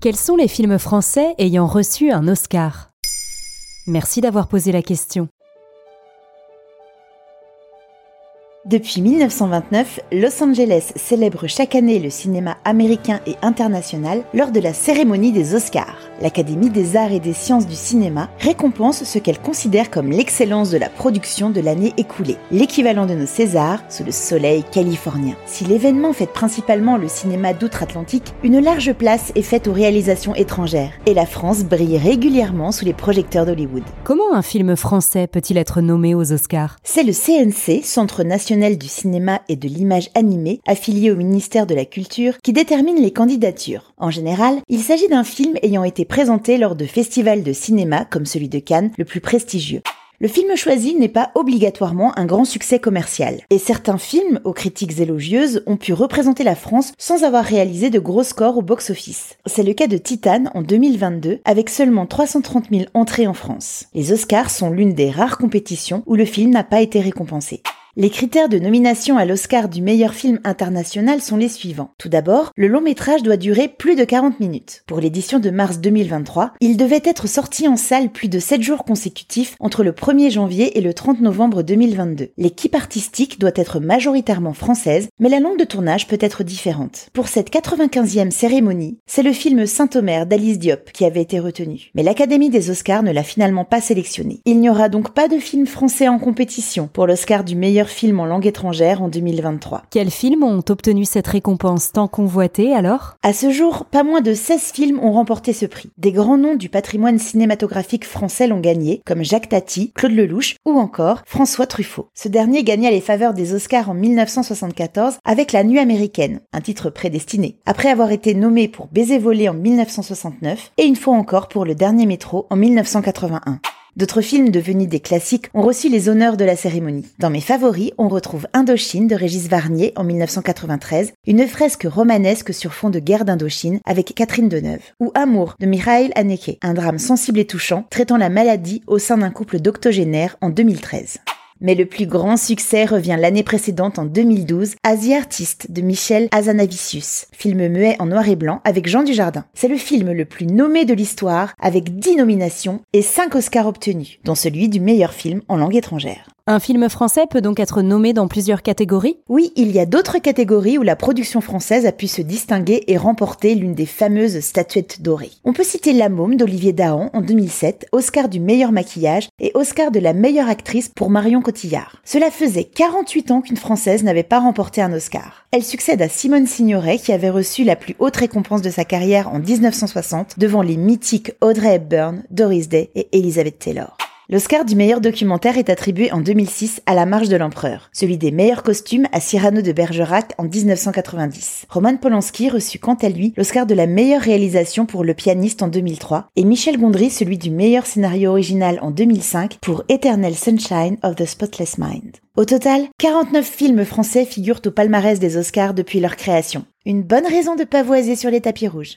Quels sont les films français ayant reçu un Oscar? Merci d'avoir posé la question. Depuis 1929, Los Angeles célèbre chaque année le cinéma américain et international lors de la cérémonie des Oscars. L'Académie des arts et des sciences du cinéma récompense ce qu'elle considère comme l'excellence de la production de l'année écoulée, l'équivalent de nos Césars sous le soleil californien. Si l'événement fête principalement le cinéma d'outre-Atlantique, une large place est faite aux réalisations étrangères, et la France brille régulièrement sous les projecteurs d'Hollywood. Comment un film français peut-il être nommé aux Oscars? C'est le CNC, Centre national du cinéma et de l'image animée, affilié au ministère de la Culture, qui détermine les candidatures. En général, il s'agit d'un film ayant été présenté lors de festivals de cinéma comme celui de Cannes, le plus prestigieux. Le film choisi n'est pas obligatoirement un grand succès commercial, et certains films, aux critiques élogieuses, ont pu représenter la France sans avoir réalisé de gros scores au box-office. C'est le cas de Titan en 2022, avec seulement 330 000 entrées en France. Les Oscars sont l'une des rares compétitions où le film n'a pas été récompensé. Les critères de nomination à l'Oscar du meilleur film international sont les suivants. Tout d'abord, le long métrage doit durer plus de 40 minutes. Pour l'édition de mars 2023, il devait être sorti en salle plus de 7 jours consécutifs entre le 1er janvier et le 30 novembre 2022. L'équipe artistique doit être majoritairement française, mais la langue de tournage peut être différente. Pour cette 95e cérémonie, c'est le film Saint-Omer d'Alice Diop qui avait été retenu. Mais l'Académie des Oscars ne l'a finalement pas sélectionné. Il n'y aura donc pas de film français en compétition pour l'Oscar du meilleur film en langue étrangère en 2023. Quels films ont obtenu cette récompense tant convoitée alors? À ce jour, pas moins de 16 films ont remporté ce prix. Des grands noms du patrimoine cinématographique français l'ont gagné, comme Jacques Tati, Claude Lelouch ou encore François Truffaut. Ce dernier gagna les faveurs des Oscars en 1974 avec La Nuit américaine, un titre prédestiné, après avoir été nommé pour Baiser volé en 1969 et une fois encore pour Le Dernier Métro en 1981. D'autres films devenus des classiques ont reçu les honneurs de la cérémonie. Dans mes favoris, on retrouve Indochine de Régis Varnier en 1993, une fresque romanesque sur fond de guerre d'Indochine avec Catherine Deneuve, ou Amour de Mikhail Haneke, un drame sensible et touchant traitant la maladie au sein d'un couple d'octogénaires en 2013. Mais le plus grand succès revient l'année précédente en 2012, Asie Artiste de Michel Azanavicius, film muet en noir et blanc avec Jean Dujardin. C'est le film le plus nommé de l'histoire avec 10 nominations et 5 Oscars obtenus, dont celui du meilleur film en langue étrangère. Un film français peut donc être nommé dans plusieurs catégories? Oui, il y a d'autres catégories où la production française a pu se distinguer et remporter l'une des fameuses statuettes dorées. On peut citer La Môme d'Olivier Dahan en 2007, Oscar du meilleur maquillage et Oscar de la meilleure actrice pour Marion Cotillard. Cela faisait 48 ans qu'une Française n'avait pas remporté un Oscar. Elle succède à Simone Signoret qui avait reçu la plus haute récompense de sa carrière en 1960 devant les mythiques Audrey Hepburn, Doris Day et Elizabeth Taylor. L'Oscar du meilleur documentaire est attribué en 2006 à La Marche de l'Empereur, celui des meilleurs costumes à Cyrano de Bergerac en 1990. Roman Polanski reçut quant à lui l'Oscar de la meilleure réalisation pour Le pianiste en 2003 et Michel Gondry celui du meilleur scénario original en 2005 pour Eternal Sunshine of the Spotless Mind. Au total, 49 films français figurent au palmarès des Oscars depuis leur création. Une bonne raison de pavoiser sur les tapis rouges.